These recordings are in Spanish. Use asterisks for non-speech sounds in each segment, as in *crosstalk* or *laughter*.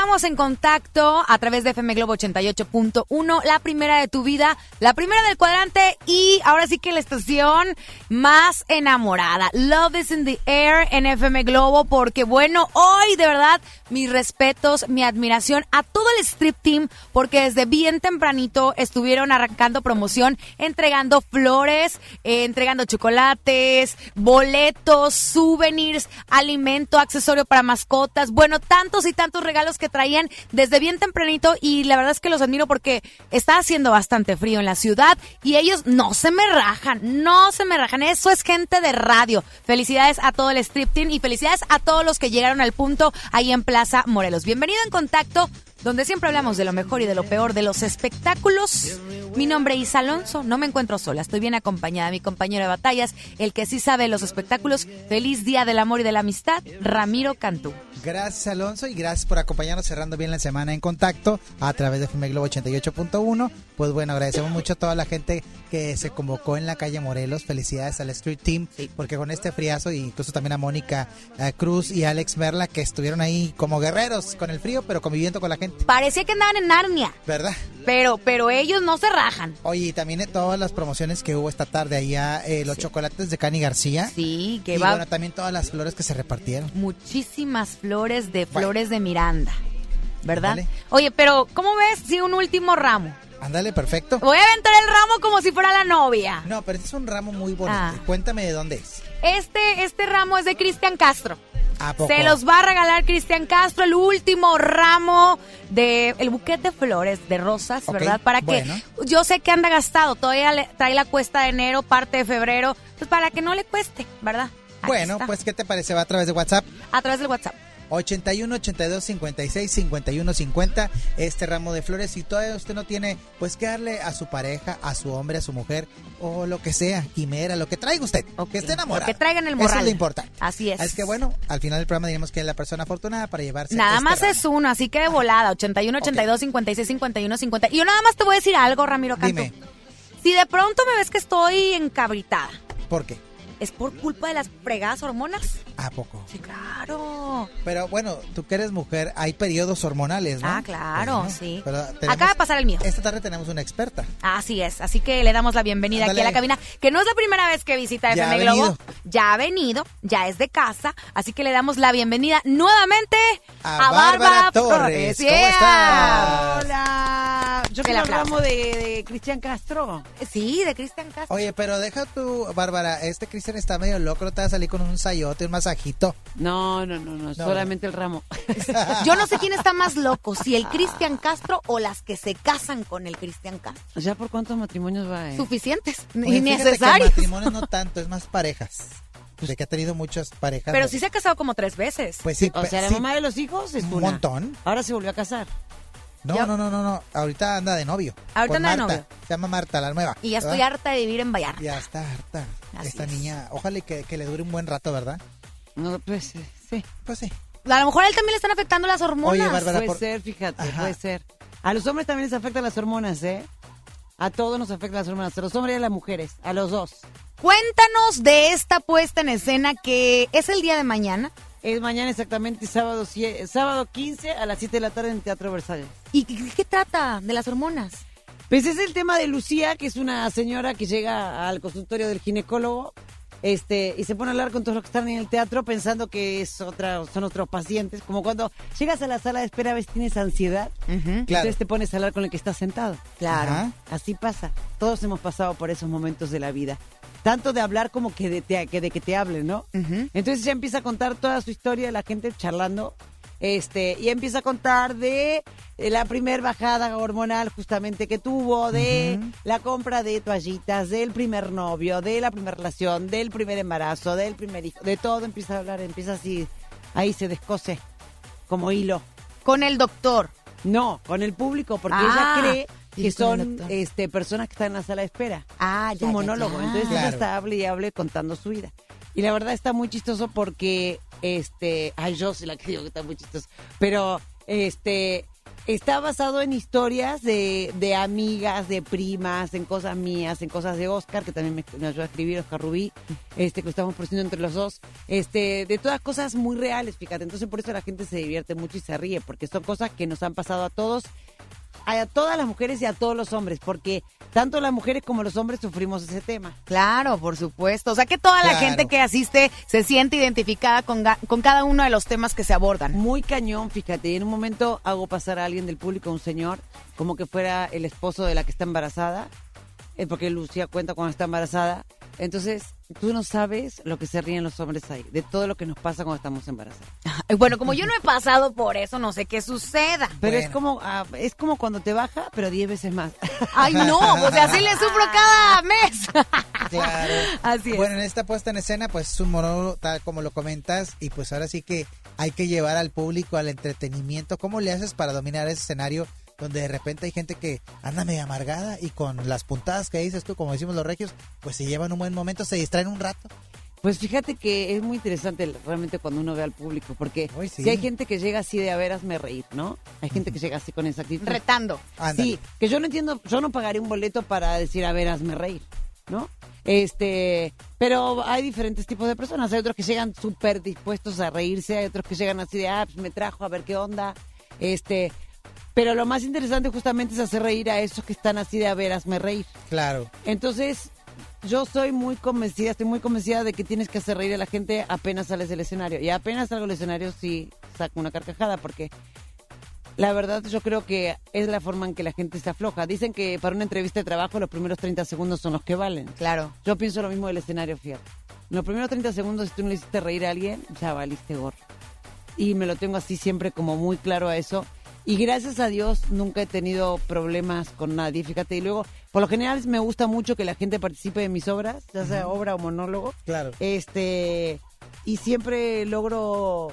iniciamos en contacto a través de FM Globo 88.1, la primera de tu vida, la primera del cuadrante y ahora sí que la estación más enamorada. Love is in the air en FM Globo porque bueno, hoy de verdad mis respetos, mi admiración a todo el strip team porque desde bien tempranito estuvieron arrancando promoción, entregando flores, eh, entregando chocolates, boletos, souvenirs, alimento, accesorio para mascotas, bueno, tantos y tantos regalos que traían desde bien tempranito y la verdad es que los admiro porque está haciendo bastante frío en la ciudad y ellos no se me rajan, no se me rajan, eso es gente de radio. Felicidades a todo el strip team y felicidades a todos los que llegaron al punto ahí en Plaza Morelos. Bienvenido en contacto donde siempre hablamos de lo mejor y de lo peor de los espectáculos. Mi nombre es Alonso, no me encuentro sola, estoy bien acompañada. Mi compañero de batallas, el que sí sabe los espectáculos. Feliz Día del Amor y de la Amistad, Ramiro Cantú. Gracias Alonso y gracias por acompañarnos cerrando bien la semana en contacto a través de FM Globo 88.1. Pues bueno, agradecemos mucho a toda la gente que se convocó en la calle Morelos. Felicidades al Street Team porque con este friazo y incluso también a Mónica Cruz y Alex Merla que estuvieron ahí como guerreros con el frío pero conviviendo con la gente. Parecía que andaban en Narnia. ¿Verdad? Pero, pero ellos no se rajan. Oye, y también todas las promociones que hubo esta tarde allá, eh, los chocolates de Cani García. Sí, que y va bueno, también todas las flores que se repartieron. muchísimas flores de flores de Miranda. ¿Verdad? Oye, pero ¿cómo ves si un último ramo? Ándale, perfecto. Voy a aventar el ramo como si fuera la novia. No, pero este es un ramo muy bonito. Ah. Cuéntame de dónde es. Este, este ramo es de Cristian Castro. ¿A poco? Se los va a regalar Cristian Castro, el último ramo de el buquete de flores, de rosas, ¿verdad? Para que bueno. yo sé que anda gastado, todavía le, trae la cuesta de enero, parte de febrero, pues para que no le cueste, ¿verdad? Aquí Bueno, está. pues ¿qué te parece? Va a través de WhatsApp. a través del WhatsApp. 81 82 56 51 50 este ramo de flores si todavía usted no tiene pues que darle a su pareja a su hombre a su mujer o lo que sea quimera lo que traiga usted Ok, que esté enamorado lo que traiga en el eso morral. es lo importante Así es. es que bueno al final del programa diremos que es la persona afortunada para llevarse Nada este más ramo. es uno, así que de volada, 81, 82, 56, 51, 50. Y yo nada más te voy a decir algo, Ramiro Canto. Dime. Si de pronto me ves que estoy encabritada, ¿por qué? ¿Es por culpa de las fregadas hormonas? ¿a poco? Sí, claro. pero bueno tú que eres mujer hay periodos hormonales ¿no? Ah, claro, Bueno, sí. pero Acaba de pasar el mío. esta tarde tenemos una experta Así es, así que le damos la bienvenida aquí a la cabina, que no es la primera vez que visita Ya FM Globo, venido. ya ha venido, ya es de casa, así que le damos la bienvenida nuevamente A a, Bárbara Bárbara Torres. ¿Cómo Yeah. estás? Hola, yo aplauso. ramo de, de Cristian Castro. Sí, de Cristian Castro. Oye, pero deja tu, Bárbara, este Cristian está medio loco, no te va a salir con un sayote, un masajito. No, no, no, no, solamente el ramo. *laughs* Yo no sé quién está más loco, si el Cristian Castro o las que se casan con el Cristian Castro. ¿Ya por cuántos matrimonios va? eh? Suficientes, Oye, que innecesarios. matrimonio no tanto, es más parejas. De que ha tenido muchas parejas. Pero de- sí se ha casado como tres veces. Pues sí, O sea, la sí. mamá de los hijos es Un una. montón. Ahora se volvió a casar. No, Ya- no, no, no, no. Ahorita anda de novio. Ahorita anda de novio. Se llama Marta, la nueva. Y ya estoy ¿verdad? harta de vivir en Vallarta. Ya está harta. Así Esta es. niña, ojalá y que, que le dure un buen rato, ¿verdad? No, pues eh, sí. Pues sí. A lo mejor a él también le están afectando las hormonas. Oye, Bárbara, Puede por- ser, fíjate, Ajá. puede ser. A los hombres también les afectan las hormonas, ¿eh? A todos nos afectan las hormonas, a los hombres y a las mujeres, a los dos. Cuéntanos de esta puesta en escena que es el día de mañana. Es mañana exactamente, sábado, sábado 15 a las 7 de la tarde en Teatro Versalles. ¿Y qué, qué trata de las hormonas? Pues es el tema de Lucía, que es una señora que llega al consultorio del ginecólogo este y se pone a hablar con todos los que están en el teatro pensando que es otra, son otros pacientes. Como cuando llegas a la sala de espera, ves tienes ansiedad, Claro. entonces te pones a hablar con el que está sentado. Claro. Así pasa. Todos hemos pasado por esos momentos de la vida. Tanto de hablar como que de, te- que de que te hablen, ¿no? Entonces ya empieza a contar toda su historia, la gente charlando. Este, y empieza a contar de eh, la primer bajada hormonal justamente que tuvo, de la compra de toallitas, del primer novio, de la primera relación, del primer embarazo, del primer hijo, de todo empieza a hablar, empieza así, ahí se descose como hilo. Con el doctor. No, con el público, porque Ah, ella cree y que son este personas que están en la sala de espera. Ah, Es un monólogo. Entonces Claro. ella está hable y hable contando su vida. Y la verdad está muy chistoso porque, este, ay, yo soy la que digo que está muy chistoso, pero, este, está basado en historias de, de amigas, de primas, en cosas mías, en cosas de Oscar, que también me, me ayudó a escribir, Oscar Rubí, este, que lo estamos produciendo entre los dos, este, de todas cosas muy reales, fíjate. Entonces por eso la gente se divierte mucho y se ríe, porque son cosas que nos han pasado a todos a todas las mujeres y a todos los hombres, porque tanto las mujeres como los hombres sufrimos ese tema. Claro, por supuesto. O sea que toda la gente que asiste se siente identificada con, con cada uno de los temas que se abordan. Muy cañón, fíjate. Y en un momento hago pasar a alguien del público, un señor, como que fuera el esposo de la que está embarazada, eh, porque Lucía cuenta cuando está embarazada. Entonces, tú no sabes lo que se ríen los hombres ahí, de todo lo que nos pasa cuando estamos embarazados. Bueno, como yo no he pasado por eso, no sé qué suceda. Pero es como ah, es como cuando te baja, pero 10 veces más. Ay, no, o sea, así le sufro cada mes. *laughs* Claro. Así es. Bueno, en esta puesta en escena, pues es un monólogo tal como lo comentas, y pues ahora sí que hay que llevar al público al entretenimiento. ¿Cómo le haces para dominar ese escenario donde de repente hay gente que anda medio amargada y con las puntadas que dices tú, como decimos los regios, pues se llevan un buen momento, se distraen un rato? Pues fíjate que es muy interesante realmente cuando uno ve al público, porque Uy, sí. si hay gente que llega así de a ver, hazme reír, ¿no? Hay gente que llega así con esa actitud. Retando. Ándale. Sí, que yo no entiendo, yo no pagaría un boleto para decir, a ver, hazme reír, ¿no? Este, pero hay diferentes tipos de personas. Hay otros que llegan súper dispuestos a reírse, hay otros que llegan así de, ah, pues me trajo a ver qué onda. Este, pero lo más interesante justamente es hacer reír a esos que están así de, a ver, hazme reír. Claro. Entonces, yo soy muy convencida, estoy muy convencida de que tienes que hacer reír a la gente apenas sales del escenario. Y apenas salgo del escenario sí saco una carcajada, porque la verdad yo creo que es la forma en que la gente se afloja. Dicen que para una entrevista de trabajo los primeros 30 segundos son los que valen. Claro. Yo pienso lo mismo del escenario, fíjate. En los primeros 30 segundos, si tú no le hiciste reír a alguien, ya valiste gorro. Y me lo tengo así siempre como muy claro a eso. Y gracias a Dios nunca he tenido problemas con nadie, fíjate. Y luego, por lo general me gusta mucho que la gente participe de mis obras, ya sea obra o monólogo. Claro. Este, y siempre logro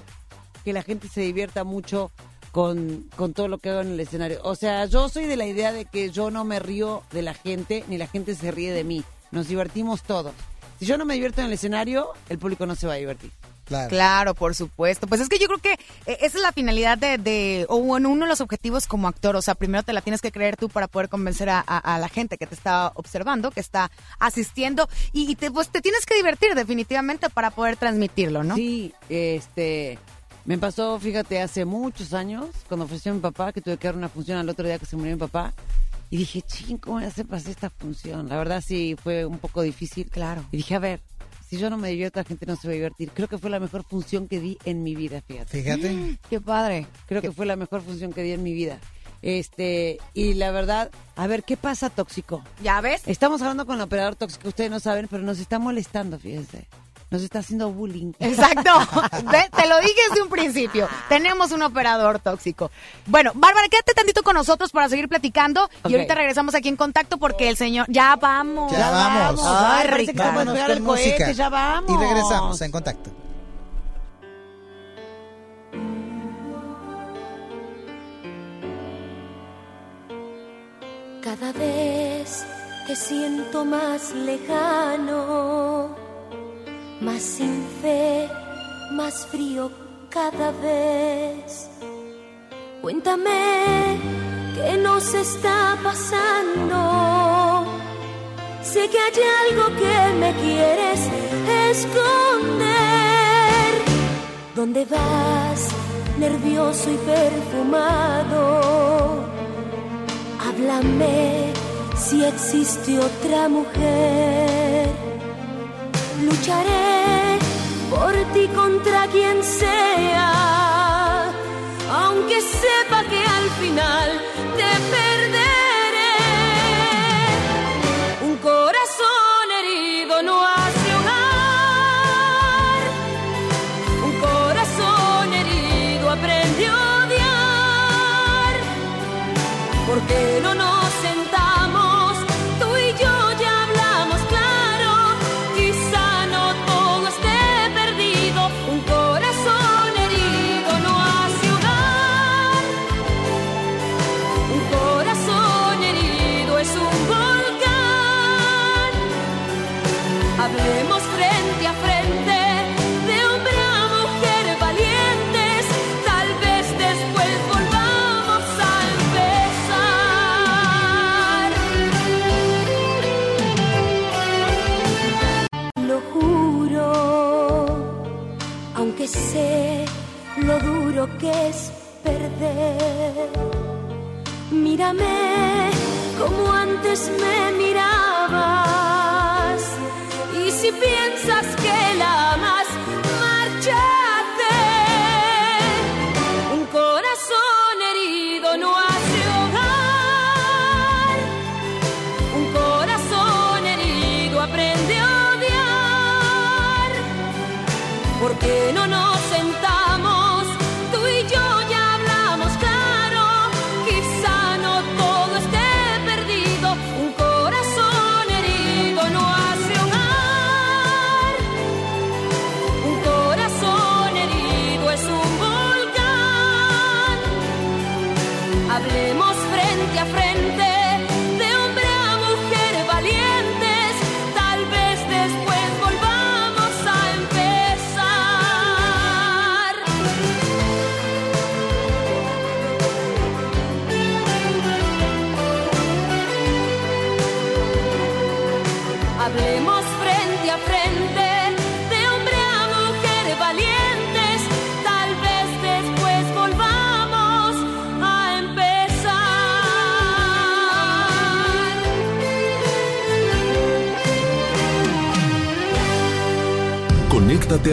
que la gente se divierta mucho con, con todo lo que hago en el escenario. O sea, yo soy de la idea de que yo no me río de la gente, ni la gente se ríe de mí. Nos divertimos todos. Si yo no me divierto en el escenario, el público no se va a divertir. Claro. Claro, por supuesto. Pues es que yo creo que eh, esa es la finalidad de, de, o bueno, uno de los objetivos como actor. O sea, primero te la tienes que creer tú para poder convencer a, a- a la gente que te está observando, que está asistiendo. Y, y te, pues te tienes que divertir definitivamente para poder transmitirlo, ¿no? Sí, este, me pasó, fíjate, hace muchos años, cuando ofreció a mi papá, que tuve que dar una función al otro día que se murió mi papá. Y dije, ching, ¿cómo voy a hacer para hacer esta función? La verdad sí fue un poco difícil. Claro. Y dije, a ver, si yo no me divierto, la gente no se va a divertir. Creo que fue la mejor función que di en mi vida, fíjate. Fíjate. *gasps* Qué padre. Creo que fue la mejor función que di en mi vida. Este, y la verdad, a ver, ¿qué pasa, tóxico? ¿Ya ves? Estamos hablando con el operador tóxico, ustedes no saben, pero nos está molestando, fíjense. Nos está haciendo bullying. *laughs* Exacto. *laughs* Te lo dije desde un principio. Tenemos un operador tóxico. Bueno, Bárbara, quédate tantito con nosotros para seguir platicando. Y ahorita regresamos aquí en contacto porque el señor. Ya vamos. Ya vamos. Ay, que cohete, ya vamos. Y regresamos en contacto. Cada vez te siento más lejano, más sin fe, más frío cada vez. Cuéntame qué nos está pasando. Sé que hay algo que me quieres esconder. ¿Dónde vas, nervioso y perfumado? Háblame si existe otra mujer. Lucharé por ti contra quien sea, aunque sepa que al final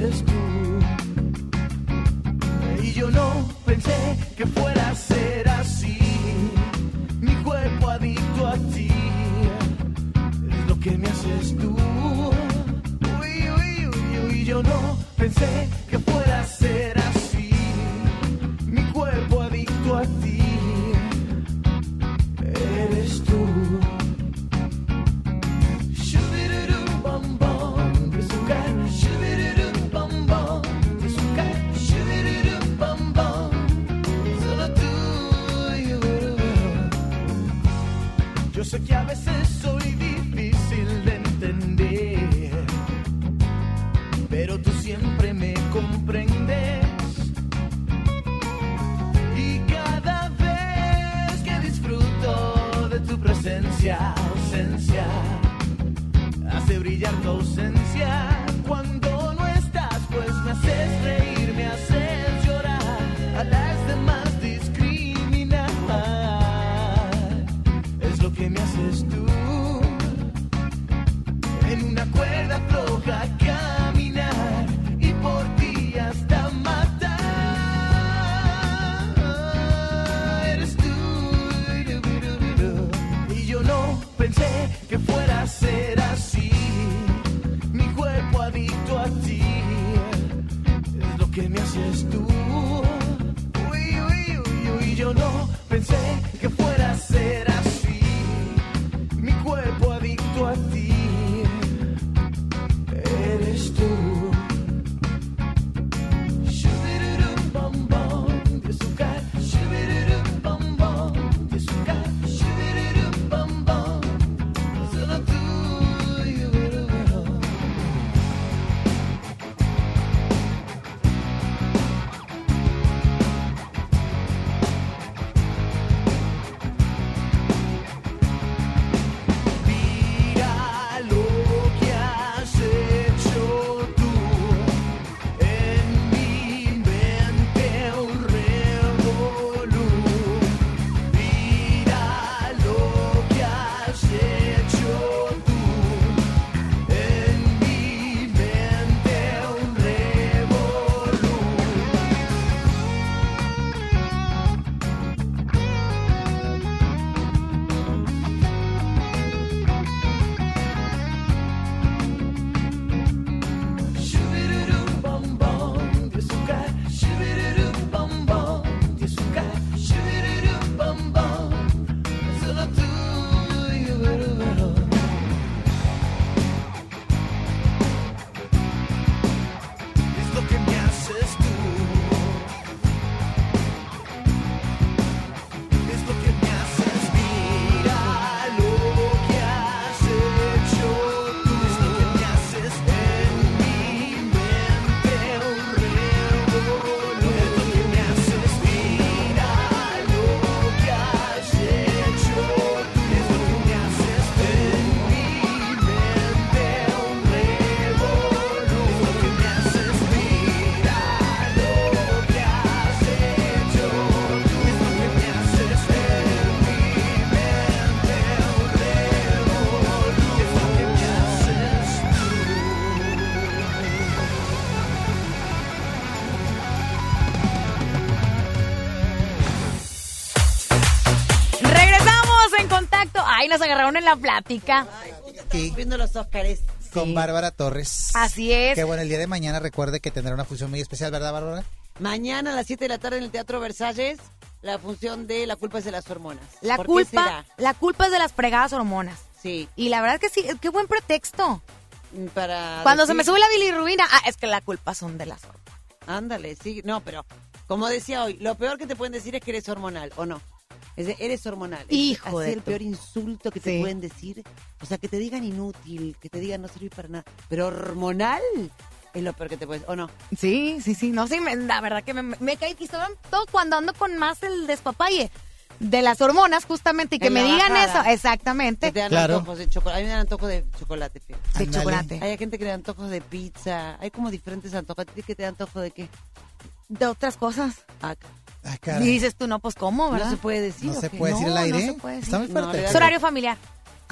que nos agarraron en la plática. Viendo los Óscares. con Bárbara Torres. Así es. Que bueno, el día de mañana recuerde que tendrá una función muy especial, ¿verdad, Bárbara? Mañana a las 7 de la tarde en el Teatro Versalles, la función de La culpa es de las hormonas. La ¿Por qué culpa, será? la culpa es de las fregadas hormonas. Sí, Y la verdad es que sí, qué buen pretexto. para Cuando se me sube la bilirrubina, ah, es que la culpa son de las hormonas. Ándale, sí, no, pero como decía hoy, lo peor que te pueden decir es que eres hormonal, ¿o no? Es de, eres hormonal. Es Hijo así de el peor insulto que te Sí. pueden decir. O sea, que te digan inútil, que te digan no sirve para nada. Pero hormonal es lo peor que te puedes, ¿o no? Sí, sí, sí, no, sí, me- la verdad que me, me cae sobre todo cuando ando con más el despapalle de las hormonas justamente y que En me digan bajada. eso, exactamente, Que te dan Claro. antojos de chocolate. A mí me dan antojos de chocolate, fíjate. de chocolate, Hay gente que le dan antojos de pizza. Hay como diferentes antojos. ¿A ti que te dan antojo de qué? de otras cosas. Ah, Ah, Y dices tú, no, pues cómo, ¿verdad? no se puede decir. No ¿o se puede decir No, al aire. no se puede Está muy decir. Fuerte. Es horario familiar.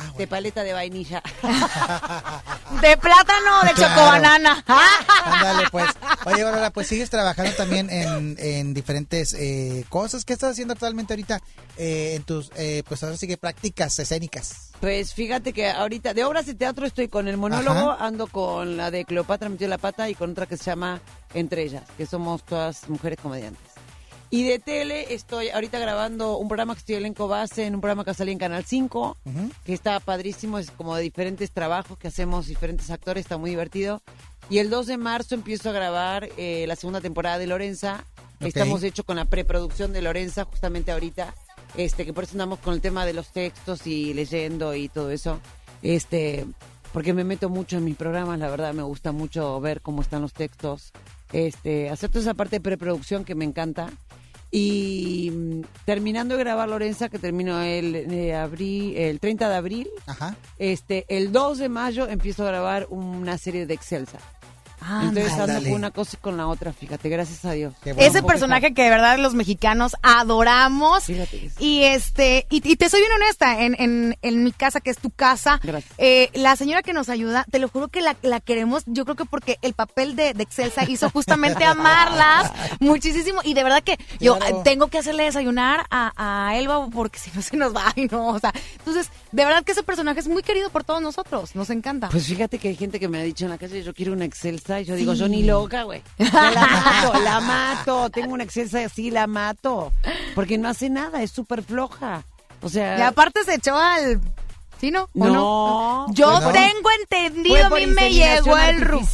Ah, De paleta de vainilla. *laughs* De plátano, de Claro. chocobanana. *laughs* Ándale, pues. Oye, Bárbara, pues sigues trabajando también en, en diferentes eh, cosas. ¿Qué estás haciendo actualmente ahorita eh, en tus, eh, pues ahora sí que prácticas escénicas? Pues fíjate que ahorita de obras de teatro estoy con el monólogo, Ajá. ando con la de Cleopatra metió la pata y con otra que se llama Entre ellas, que somos todas mujeres comediantes. Y de tele estoy ahorita grabando un programa que estoy elenco base en un programa que salí en Canal 5, Ujú. que está padrísimo, es como de diferentes trabajos que hacemos diferentes actores, está muy divertido. Y el 2 de marzo empiezo a grabar eh, la segunda temporada de Lorenza. Estamos de hecho con la preproducción de Lorenza justamente ahorita, este que por eso andamos con el tema de los textos y leyendo y todo eso. Este, porque me meto mucho en mis programas, la verdad me gusta mucho ver cómo están los textos. Este, hacer toda esa parte de preproducción que me encanta. Y mm, terminando de grabar Lorenza, que termino el, eh, abril, el 30 de abril, Ajá. este, el 2 de mayo empiezo a grabar una serie de Excelsa. Entonces ando Ándale. con una cosa y con la otra, fíjate, gracias a Dios. Bueno. Ese personaje que de verdad los mexicanos adoramos. Fíjate. Y este, y, y te soy bien honesta, en, en, en mi casa, que es tu casa, eh, la señora que nos ayuda, te lo juro que la, la queremos, yo creo que porque el papel de, de Excelsa hizo justamente amarlas *laughs* muchísimo. Y de verdad que yo Claro. eh, tengo que hacerle desayunar a, a Elba porque si no se nos va *laughs* y no, o sea, entonces, de verdad que ese personaje es muy querido por todos nosotros, nos encanta. Pues fíjate que hay gente que me ha dicho en la calle, yo quiero una Excelsa, y yo digo, yo ni loca, güey. *laughs* La mato, la mato, tengo una Excelsa así, la mato. Porque no hace nada, es súper floja. O sea... y aparte se echó al... ¿Sí, no? ¿O No, Yo pues no. tengo entendido, a mí me llegó el rumor.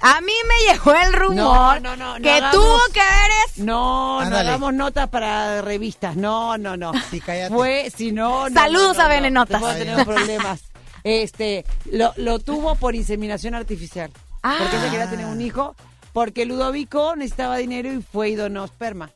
A mí me llegó el rumor No, no, no, no que hagamos- tuvo que ver es... No, no Ándale. hagamos notas para revistas. No, no, no. Sí, cállate. Fue, si no. no, Saludos no, no, a Bene no. Después tenemos problemas. Este, lo, lo tuvo por inseminación artificial. Ah. Porque ella quería tener un hijo. Porque Ludovico necesitaba dinero y fue y donó esperma.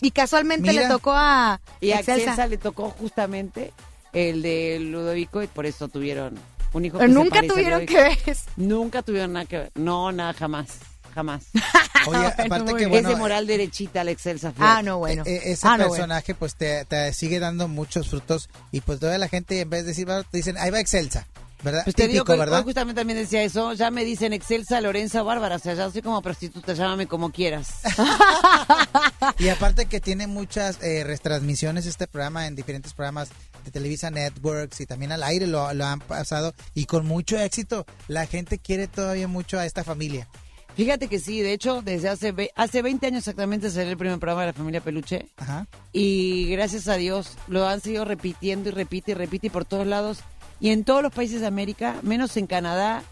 Y casualmente Mira. le tocó a Y a Excelsa. Excelsa le tocó justamente el de Ludovico y por eso tuvieron un hijo. Pero que nunca tuvieron que ver. Nunca tuvieron nada que ver. No, nada, jamás. Jamás. *laughs* Oye, Bueno, aparte que bueno. es de moral derechita la Excelsa. Ah, no, bueno. eh, eh, ese Ah, no, bueno. personaje pues te, te sigue dando muchos frutos y pues toda la gente en vez de decir, te dicen, ahí va Excelsa, ¿verdad? Pues te digo Típico, que ¿verdad? justamente también decía eso, ya me dicen Excelsa, Lorenza, Bárbara, o sea, ya soy como prostituta, llámame como quieras. *laughs* Y aparte que tiene muchas eh, retransmisiones este programa en diferentes programas de Televisa Networks y también al aire lo, lo han pasado y con mucho éxito. La gente quiere todavía mucho a esta familia. Fíjate que sí, de hecho, desde hace, ve- hace 20 años exactamente salió el primer programa de la familia Peluche Ajá. y gracias a Dios lo han seguido repitiendo y repite y repite y por todos lados y en todos los países de América, menos en Canadá,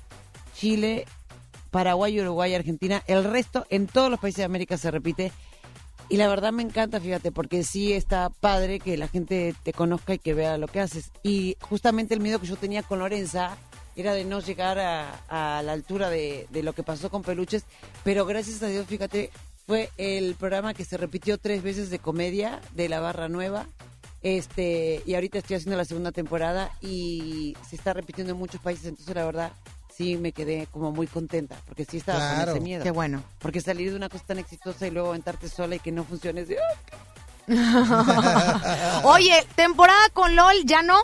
Chile, Paraguay, Uruguay, Argentina, el resto en todos los países de América se repite y la verdad me encanta, fíjate, porque sí está padre que la gente te conozca y que vea lo que haces. Y justamente el miedo que yo tenía con Lorenza era de no llegar a, la altura de, de lo que pasó con Peluches, pero gracias a Dios, fíjate, fue el programa que se repitió tres veces de comedia de la Barra Nueva. Este, y ahorita estoy haciendo la segunda temporada y se está repitiendo en muchos países, entonces la verdad sí me quedé como muy contenta, porque sí estaba Claro. con ese miedo. Qué bueno. Porque salir de una cosa tan exitosa y luego aventarte sola y que no funcione es de, *laughs* Oye, temporada con LOL, ¿ya no?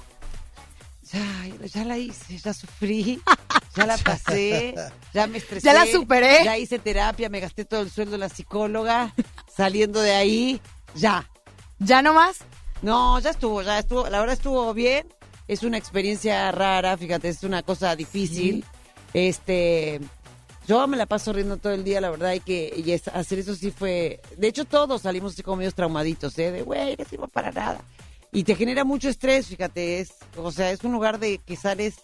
ya, ya la hice, ya sufrí, *laughs* ya la pasé, ya me estresé. Ya la superé. Ya hice terapia, me gasté todo el sueldo de la psicóloga, saliendo de ahí, ya. ¿Ya no más? No, ya estuvo, ya estuvo, la verdad estuvo bien, es una experiencia rara, fíjate, es una cosa difícil. Este, yo me la paso riendo todo el día, la verdad, y que y es- hacer eso sí fue... De hecho, todos salimos así como medios traumaditos, ¿eh? De, güey, no sirvo para nada. Y te genera mucho estrés, fíjate, es, o sea, es un lugar de que sales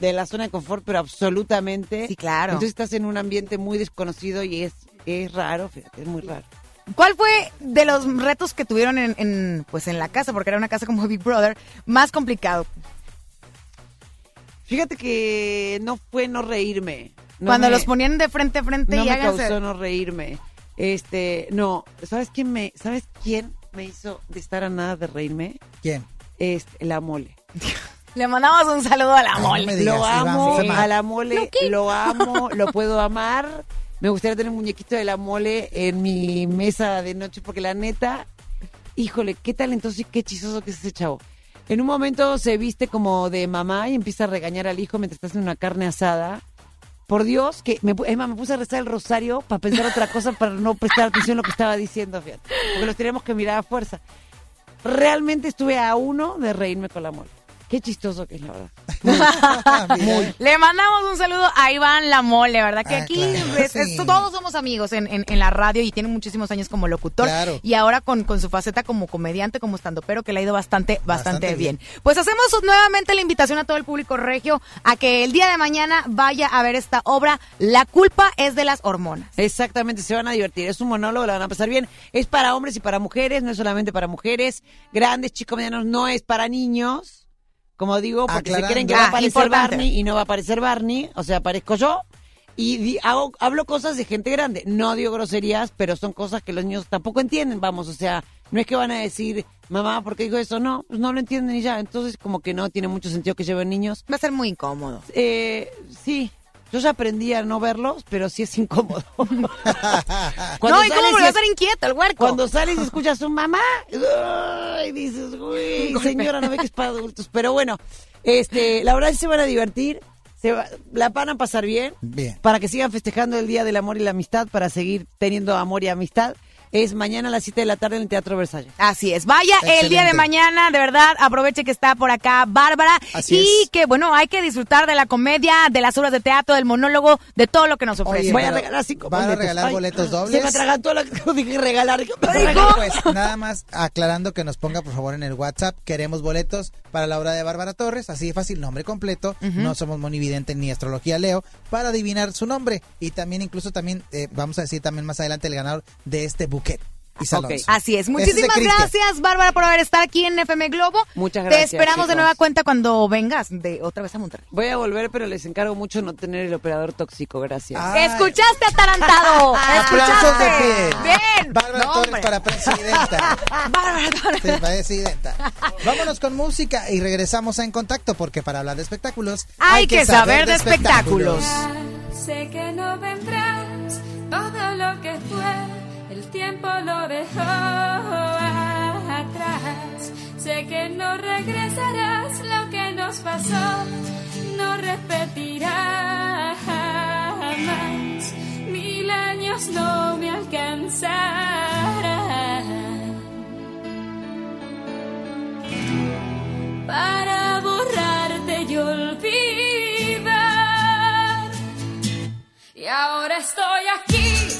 de la zona de confort, pero absolutamente. Sí, claro. Entonces estás en un ambiente muy desconocido y es, es raro, fíjate, es muy raro. ¿Cuál fue de los retos que tuvieron en, en, pues en la casa, porque era una casa como *laughs* Big Brother, más complicado? Fíjate que no fue no reírme. No Cuando me- los ponían de frente a frente no y me háganse- causó no reírme. Este, no, ¿sabes quién me, sabes quién me hizo de estar a nada de reírme? ¿Quién? Este, la mole. *laughs* Le mandamos un saludo a la no mole. digas, lo amo a la mole, lo amo, lo puedo amar. *laughs* Me gustaría tener un muñequito de la mole en mi mesa de noche porque la neta, híjole, qué talentoso y qué chistoso que es ese chavo. En un momento se viste como de mamá y empieza a regañar al hijo mientras está haciendo una carne asada. Por Dios, que me, es más, me puse a rezar el rosario para pensar otra cosa, para no prestar atención a lo que estaba diciendo, fíjate. Porque los teníamos que mirar a fuerza. Realmente estuve a uno de reírme con la mole. Qué chistoso que es, la verdad. Bien. *laughs* Le mandamos un saludo a Iván La Mole, ¿verdad? Que Ah, aquí claro, es- es- sí. todos somos amigos en, en- en la radio y tiene muchísimos años como locutor. Claro. Y ahora con, con su faceta como comediante, como estando, pero que le ha ido bastante, bastante, Bastante bien. bien. Pues hacemos nuevamente la invitación a todo el público regio a que el día de mañana vaya a ver esta obra. La culpa es de las hormonas. Exactamente, se van a divertir. Es un monólogo, la van a pasar bien. Es para hombres y para mujeres, no es solamente para mujeres. Grandes, chicos, medianos, no es para niños. Como digo, porque se creen que va a Ah, aparecer importante. Barney y no va a aparecer Barney. O sea, aparezco yo. Y di- hago, hablo cosas de gente grande. No digo groserías, pero son cosas que los niños tampoco entienden. Vamos, o sea, no es que van a decir, mamá, ¿por qué dijo eso? No, pues no lo entienden y ya. Entonces, como que no tiene mucho sentido que lleven niños. Va a ser muy incómodo. Eh, sí, yo ya aprendí a no verlos, pero sí es incómodo. *laughs* no, ¿y cómo volvió a es- ser inquieto el huerco? Cuando sales y escuchas a su mamá, y dices, güey, señora, no ve que es para adultos. Pero bueno, este, la verdad es que se van a divertir, se va- la van a pasar bien, Bien. para que sigan festejando el Día del Amor y la Amistad, para seguir teniendo amor y amistad. Es mañana a las 7 de la tarde en el Teatro Versalles. Así es. Vaya el día de mañana, de verdad, aproveche que está por acá Bárbara. Así y es. que, bueno, hay que disfrutar de la comedia, de las obras de teatro, del monólogo, de todo lo que nos ofrece. Oye, Voy a regalar cinco ¿van a boletos. regalar Ay, boletos Se dobles? me atragantó la que dije regalar. Bueno, pues nada más aclarando que nos ponga por favor en el WhatsApp. Queremos boletos para la obra de Bárbara Torres, así de fácil, nombre completo. No somos monividente ni astrología Leo para adivinar su nombre y también incluso también eh, vamos a decir también más adelante el ganador de este buquet. Y. Así es. Muchísimas gracias, Bárbara, por haber estado aquí en FM Globo. Muchas Te gracias, esperamos de nueva cuenta cuando vengas de otra vez a Monterrey. Voy a volver, pero les encargo mucho no tener el operador tóxico. Gracias. Ay. ¿Escuchaste, atarantado? *laughs* Aplausos de ¿Escuchaste? pie. Bien. Bárbara No, Torres para presidenta. *laughs* Bárbara Torres. Sí, presidenta. Vámonos con música y regresamos a En Contacto porque para hablar de espectáculos Hay que saber de espectáculos. Sé que no vendrás, todo lo que fue, tiempo lo dejó atrás. Sé que no regresarás, lo que nos pasó no repetirá jamás. Mil años no me alcanzarán para borrarte y olvidar. Y ahora estoy aquí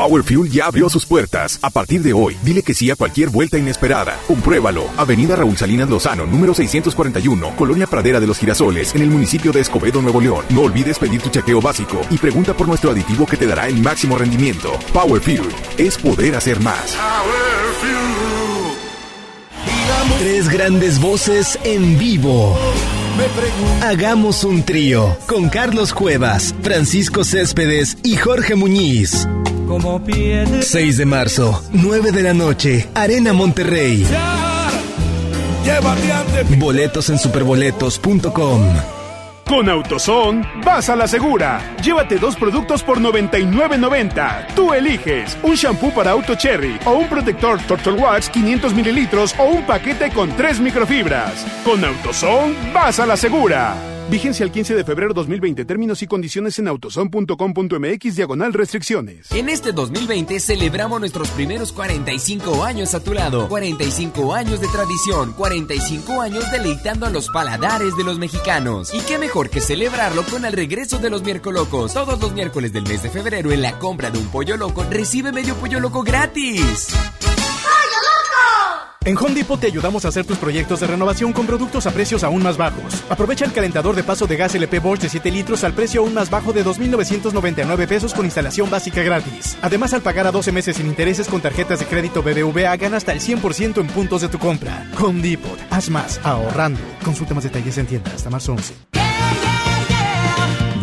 Power Fuel ya abrió sus puertas. A partir de hoy, dile que sí a cualquier vuelta inesperada. Compruébalo. Avenida Raúl Salinas Lozano, número 641, Colonia Pradera de los Girasoles, en el municipio de Escobedo, Nuevo León. No olvides pedir tu chequeo básico y pregunta por nuestro aditivo que te dará el máximo rendimiento. Power Fuel es poder hacer más. Tres grandes voces en vivo. Hagamos un trío con Carlos Cuevas, Francisco Céspedes y Jorge Muñiz. 6 de marzo, 9 de la noche, Arena Monterrey. Boletos en superboletos.com. Con AutoZone, vas a la segura. Llévate dos productos por 99.90. Tú eliges un shampoo para auto cherry o un protector Turtle Wax 500 mililitros o un paquete con tres microfibras. Con AutoZone, vas a la segura. Vigencia el 15 de febrero 2020. Términos y condiciones en autoson.com.mx diagonal restricciones. En este 2020 celebramos nuestros primeros 45 años a tu lado. 45 años de tradición. 45 años deleitando a los paladares de los mexicanos. Y qué mejor que celebrarlo con el regreso de los miércoles. Todos los miércoles del mes de febrero en la compra de un pollo loco recibe medio pollo loco gratis. En Home Depot te ayudamos a hacer tus proyectos de renovación con productos a precios aún más bajos. Aprovecha el calentador de paso de gas LP Bosch de 7 litros al precio aún más bajo de 2.999 pesos con instalación básica gratis. Además, al pagar a 12 meses sin intereses con tarjetas de crédito BBVA, gana hasta el 100% en puntos de tu compra. Home Depot. Haz más, ahorrando. Consulta más detalles en tienda hasta marzo 11.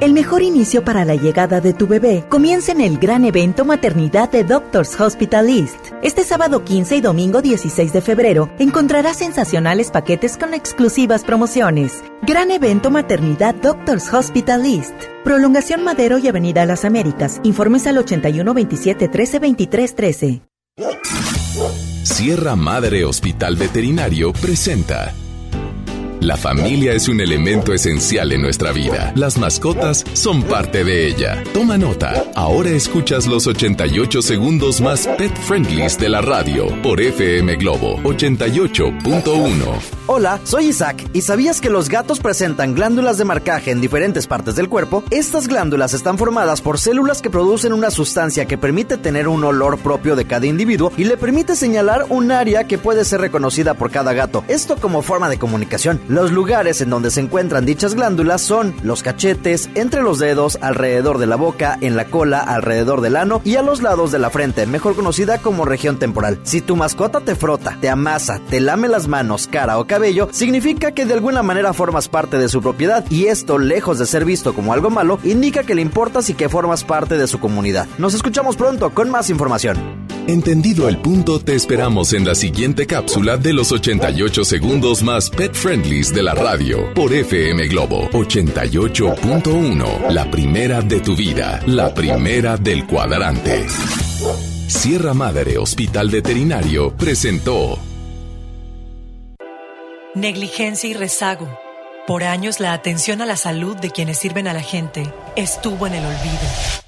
El mejor inicio para la llegada de tu bebé comienza en el gran evento Maternidad de Doctors Hospital East. Este sábado 15 y domingo 16 de febrero encontrarás sensacionales paquetes con exclusivas promociones. Gran evento Maternidad Doctors Hospital East. Prolongación Madero y Avenida Las Américas. Informes al 81 27 13 23 13. Sierra Madre Hospital Veterinario presenta. La familia es un elemento esencial en nuestra vida. Las mascotas son parte de ella. Toma nota. Ahora escuchas los 88 segundos más pet friendlies de la radio por FM Globo 88.1. Hola, soy Isaac. ¿Y sabías que los gatos presentan glándulas de marcaje en diferentes partes del cuerpo? Estas glándulas están formadas por células que producen una sustancia que permite tener un olor propio de cada individuo y le permite señalar un área que puede ser reconocida por cada gato. Esto como forma de comunicación. Los lugares en donde se encuentran dichas glándulas son los cachetes, entre los dedos, alrededor de la boca, en la cola, alrededor del ano y a los lados de la frente, mejor conocida como región temporal. Si tu mascota te frota, te amasa, te lame las manos, cara o cabello, significa que de alguna manera formas parte de su propiedad y esto, lejos de ser visto como algo malo, indica que le importas y que formas parte de su comunidad. Nos escuchamos pronto con más información. Entendido el punto, te esperamos en la siguiente cápsula de los 88 segundos más pet friendlies de la radio por FM Globo 88.1. La primera de tu vida, la primera del cuadrante. Sierra Madre Hospital Veterinario presentó Negligencia y rezago. Por años la atención a la salud de quienes sirven a la gente estuvo en el olvido.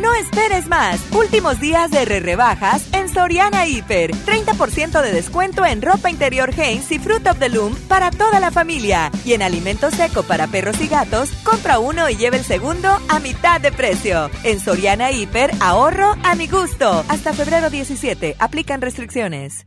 No esperes más. Últimos días de re rebajas en Soriana Hiper. 30% de descuento en ropa interior Hanes y Fruit of the Loom para toda la familia. Y en alimento seco para perros y gatos, compra uno y lleve el segundo a mitad de precio. En Soriana Hiper, ahorro a mi gusto. Hasta febrero 17. Aplican restricciones.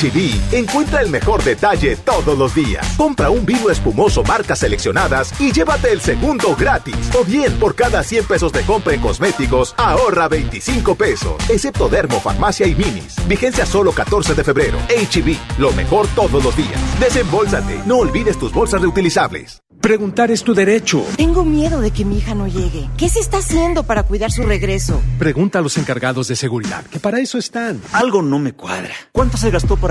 HB, encuentra el mejor detalle todos los días. Compra un vino espumoso marcas seleccionadas y llévate el segundo gratis. O bien, por cada 100 pesos de compra en cosméticos, ahorra 25 pesos. Excepto Dermo, Farmacia y Minis. Vigencia solo 14 de febrero. HB, lo mejor todos los días. Desembolsate. No olvides tus bolsas reutilizables. Preguntar es tu derecho. Tengo miedo de que mi hija no llegue. ¿Qué se está haciendo para cuidar su regreso? Pregunta a los encargados de seguridad, que para eso están. Algo no me cuadra. ¿Cuánto se gastó para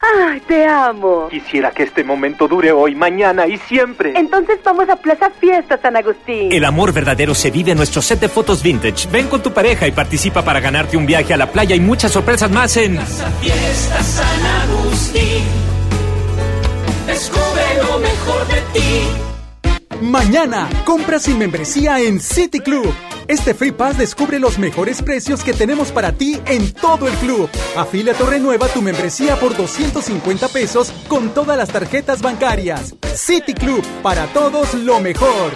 ¡Ay, te amo! Quisiera que este momento dure hoy, mañana y siempre. Entonces vamos a Plaza Fiesta San Agustín. El amor verdadero se vive en nuestro set de fotos vintage. Ven con tu pareja y participa para ganarte un viaje a la playa y muchas sorpresas más en Plaza Fiesta San Agustín. Descubre lo mejor de ti. Mañana, compra sin membresía en City Club. Este Free Pass descubre los mejores precios que tenemos para ti en todo el club. Afíliate o renueva tu membresía por 250 pesos con todas las tarjetas bancarias. City Club, para todos lo mejor.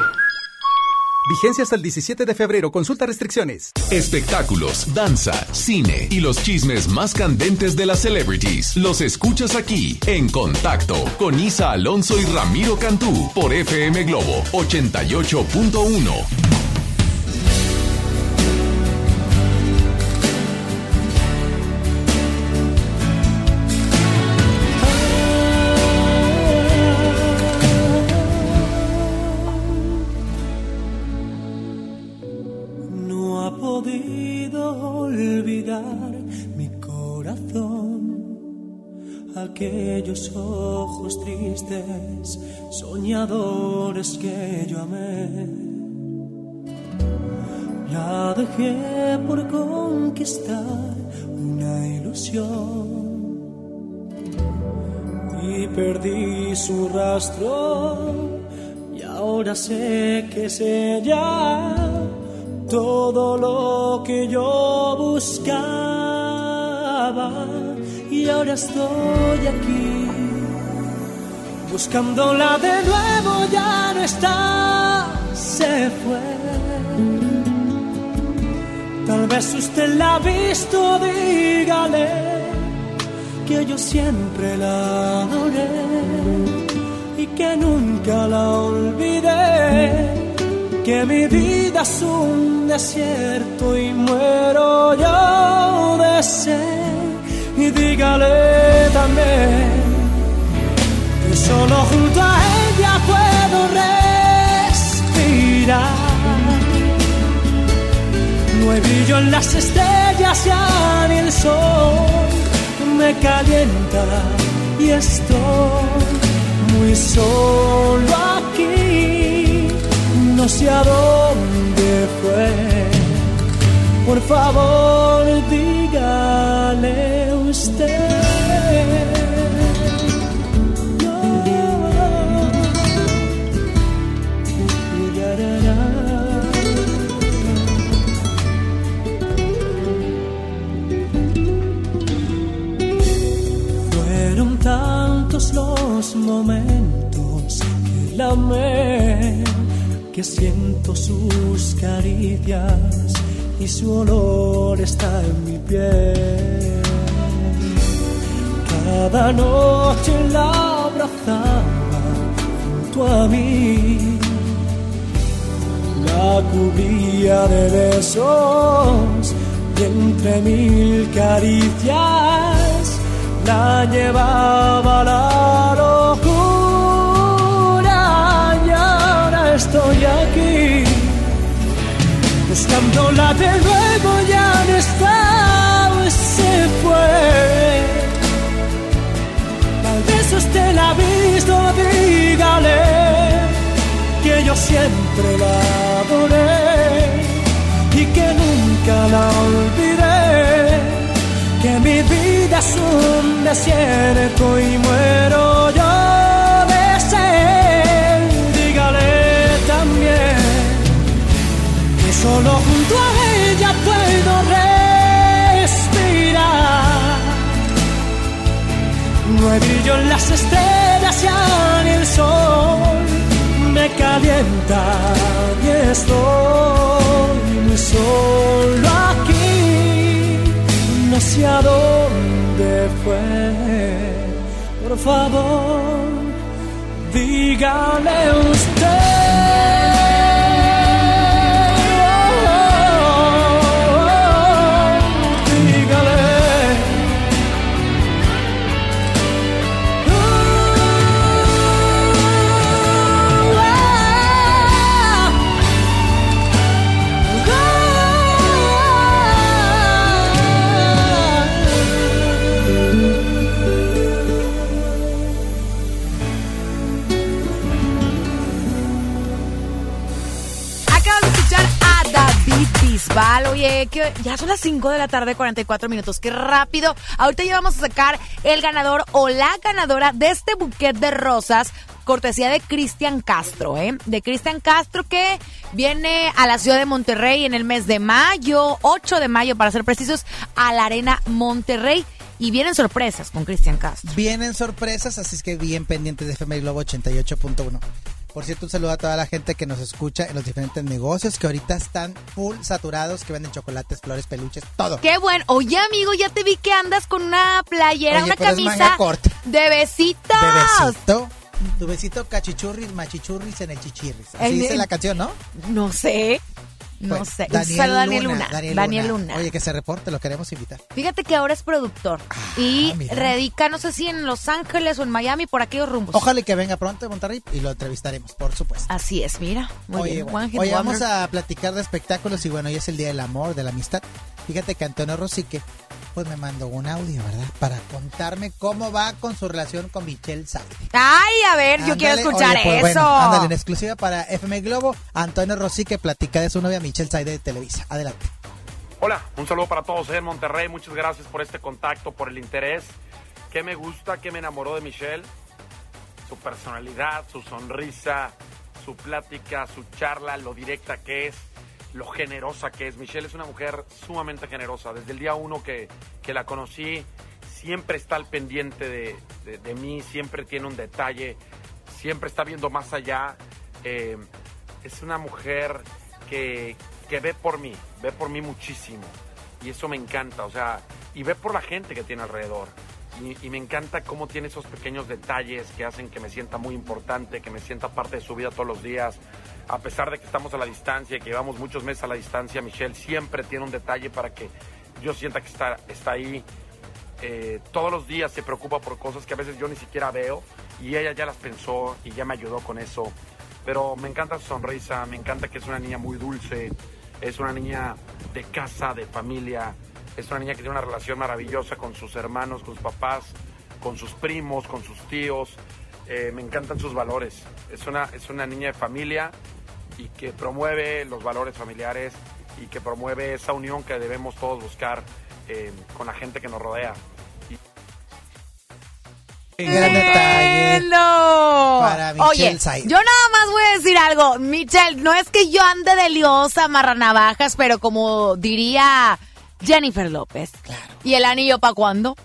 Vigencia hasta el 17 de febrero. Consulta restricciones. Espectáculos, danza, cine y los chismes más candentes de las celebrities. Los escuchas aquí en Contacto con Isa Alonso y Ramiro Cantú por FM Globo 88.1. aquellos ojos tristes, soñadores que yo amé. La dejé por conquistar una ilusión y perdí su rastro y ahora sé que es ella todo lo que yo buscaba y ahora estoy aquí buscándola de nuevo ya no está se fue tal vez usted la ha visto dígale que yo siempre la adoré y que nunca la olvidé que mi vida es un desierto y muero yo de sed. Y dígale también que solo junto a ella puedo respirar. No hay brillo en las estrellas ya ni el sol me calienta y estoy muy solo aquí no sé a dónde fue. Por favor, dígale fueron tantos los momentos que lamé, que siento sus caricias y su olor está en mi piel. Cada noche la abrazaba junto a mí, la cubría de besos y entre mil caricias la llevaba a la locura. Y ahora estoy aquí buscándola de nuevo ya no siempre la adoré y que nunca la olvidé. Que mi vida es un desierto y muero yo de sed. Dígale también que solo junto a ella puedo respirar. No hay brillo en las estrellas ya ni el sol me calienta y estoy muy solo aquí. No sé a dónde fue. Por favor, dígale usted. Bisbal. Oye, que ya son las 5 de la tarde, 44 minutos. Qué rápido. Ahorita ya vamos a sacar el ganador o la ganadora de este buquet de rosas. Cortesía de Cristian Castro, ¿eh? De Cristian Castro que viene a la ciudad de Monterrey en el mes de mayo, 8 de mayo para ser precisos, a la Arena Monterrey. Y vienen sorpresas con Cristian Castro. Vienen sorpresas, así es que bien pendientes de FM Globo 88.1. Por cierto, un saludo a toda la gente que nos escucha en los diferentes negocios que ahorita están full saturados, que venden chocolates, flores, peluches, todo. Qué bueno. Oye, amigo, ya te vi que andas con una playera, Oye, una pero es camisa manga corta. de besitos. De besito. Tu besito cachichurris, machichurris en el chichirris. Así El- dice la canción, ¿no? No sé. No Pues, sé. Saludo a Daniel Luna. Daniel, Luna. Oye, que se reporte, lo queremos invitar. Fíjate que ahora es productor y Ah, mira. radica, no sé si en Los Ángeles o en Miami, por aquellos rumbos. Ojalá y que venga pronto de Monterrey y lo entrevistaremos, por supuesto. Así es, mira. Muy Oye, bien. bueno. Oye, vamos a platicar de espectáculos y bueno, hoy es el Día del Amor, de la Amistad. Fíjate que Antonio Rosique, pues me mandó un audio, ¿verdad? Para contarme cómo va con su relación con Michelle Saide. Ay, a ver, yo quiero escuchar oye, pues, eso. Bueno, ándale, en exclusiva para FM Globo, Antonio Rosique platica de su novia Michelle Saide de Televisa. Adelante. Hola, un saludo para todos en Monterrey. Muchas gracias por este contacto, por el interés. ¿Qué me gusta? ¿Qué me enamoró de Michelle? Su personalidad, su sonrisa, su plática, su charla, lo directa que es, lo generosa que es. Michelle es una mujer sumamente generosa. Desde el día uno que, que la conocí, siempre está al pendiente de, de- mí, siempre tiene un detalle, siempre está viendo más allá. Eh, es una mujer que, que ve por mí, ve por mí muchísimo. Y eso me encanta, o sea, y ve por la gente que tiene alrededor. Y me encanta cómo tiene esos pequeños detalles que hacen que me sienta muy importante, que me sienta parte de su vida todos los días. A pesar de que estamos a la distancia que llevamos muchos meses a la distancia, Michelle siempre tiene un detalle para que yo sienta que está, está ahí. Eh, todos los días se preocupa por cosas que a veces yo ni siquiera veo y ella ya las pensó y ya me ayudó con eso. Pero me encanta su sonrisa, me encanta que es una niña muy dulce, es una niña de casa, de familia, es una niña que tiene una relación maravillosa con sus hermanos, con sus papás, con sus primos, con sus tíos. Eh, me encantan sus valores. Es una, es una niña de familia y que promueve los valores familiares y que promueve esa unión que debemos todos buscar eh, con la gente que nos rodea. Gran detalle. ¡Lindo! Para Michelle Oye, Said. yo nada más voy a decir algo. Michelle, no es que yo ande de liosa, marranavajas, pero como diría Jennifer López. Claro. ¿Y el anillo para cuándo?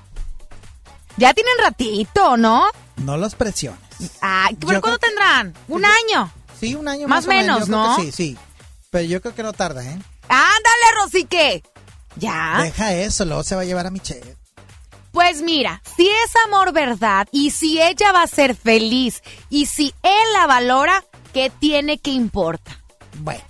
Ya tienen ratito, ¿no? No los presiones. Ay, ¿pero cuándo tendrán? ¿Un año? Sí, un año Más más, o menos, ¿no? Sí, sí. Pero yo creo que no tarda, ¿eh? Ándale, Rosique. Ya. Deja eso, luego se va a llevar a Michelle. Pues mira, si es amor verdad y si ella va a ser feliz y si él la valora, ¿qué tiene que importa? Bueno,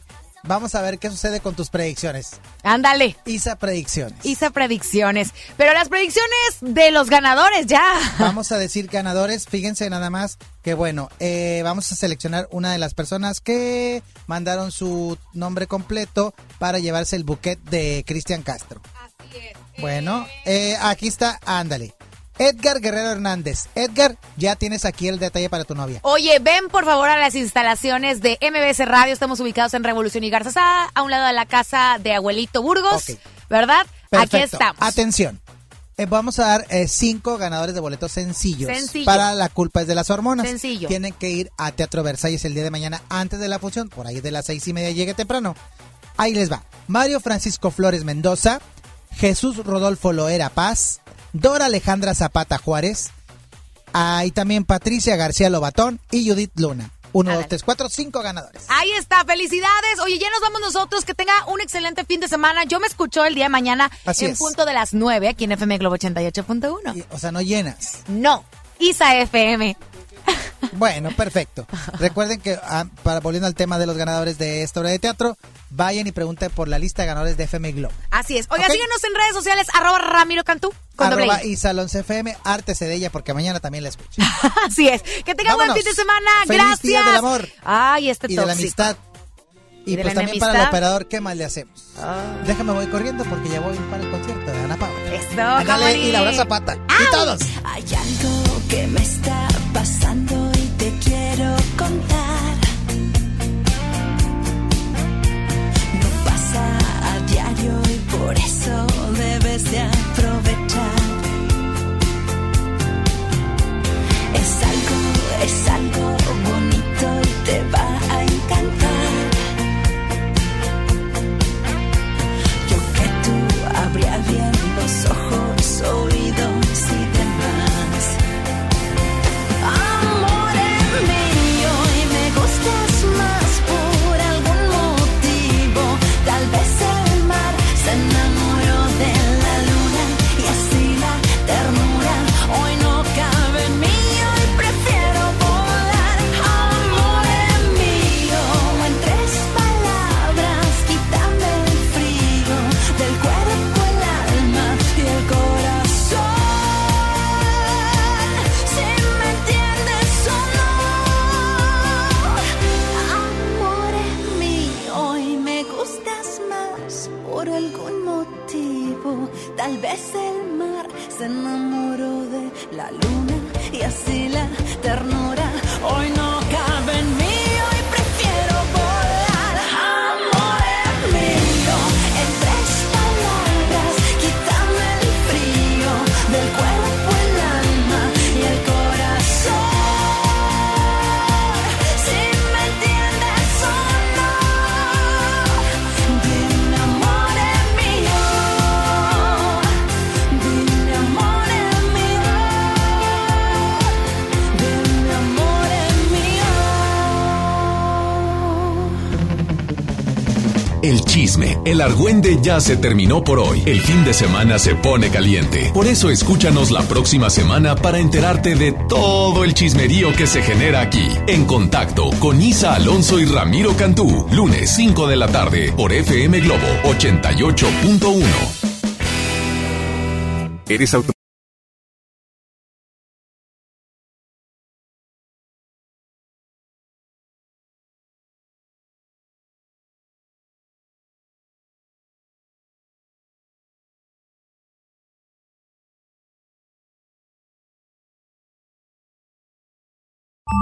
vamos a ver qué sucede con tus predicciones. Ándale. Isa predicciones. Hice predicciones. Pero las predicciones de los ganadores ya. Vamos a decir ganadores. Fíjense nada más que bueno, eh, vamos a seleccionar una de las personas que mandaron su nombre completo para llevarse el buquet de Cristian Castro. Así es. Bueno, eh, aquí está, ándale. Edgar Guerrero Hernández. Edgar, ya tienes aquí el detalle para tu novia. Oye, ven por favor a las instalaciones de MBS Radio. Estamos ubicados en Revolución y Garzazada, a un lado de la casa de Abuelito Burgos. ¿Verdad? Aquí estamos. Atención. Eh, vamos a dar eh, cinco ganadores de boletos sencillos. Sencillo. Para la culpa es de las hormonas. Sencillo. Tienen que ir a Teatro Versalles el día de mañana antes de la función. Por ahí de las seis y media llegue temprano. Ahí les va. Mario Francisco Flores Mendoza. Jesús Rodolfo Loera Paz. Dora Alejandra Zapata Juárez. Ah, y también Patricia García Lobatón y Judith Luna. Uno, dos, tres, cuatro, cinco ganadores. Ahí está, felicidades. Oye, ya nos vamos nosotros. Que tenga un excelente fin de semana. Yo me escucho el día de mañana Así en es. punto de las 9 aquí en FM Globo 88.1. O sea, no llenas. No, Isa FM. Bueno, perfecto. *laughs* Recuerden que, ah, para volviendo al tema de los ganadores de esta obra de teatro, vayan y pregunten por la lista de ganadores de FM Globo. Así es. Oiga, Ok. síguenos en redes sociales, arroba Ramiro Cantú. Con Arroba y Salón CFM, ártese de ella porque mañana también la escucho. *laughs* Así es. Que tenga buen fin de semana. Feliz Gracias. día del amor. Ay, este y de la amistad. Y, pues también para el operador, ¿qué más le hacemos? Déjame voy corriendo porque ya voy para el concierto de Ana Paula. Eso, y Laura Zapata. Y todos. Hay algo que me está pasando y te quiero contar. Y por eso debes de aprovechar. Es algo, es algo bonito y te va Tal vez el mar se enamoró de la luna y así la ternura El chisme, el argüende ya se terminó por hoy. El fin de semana se pone caliente. Por eso escúchanos la próxima semana para enterarte de todo el chismerío que se genera aquí. En contacto con Isa Alonso y Ramiro Cantú. Lunes 5 de la tarde por FM Globo 88.1. ¿Eres auto?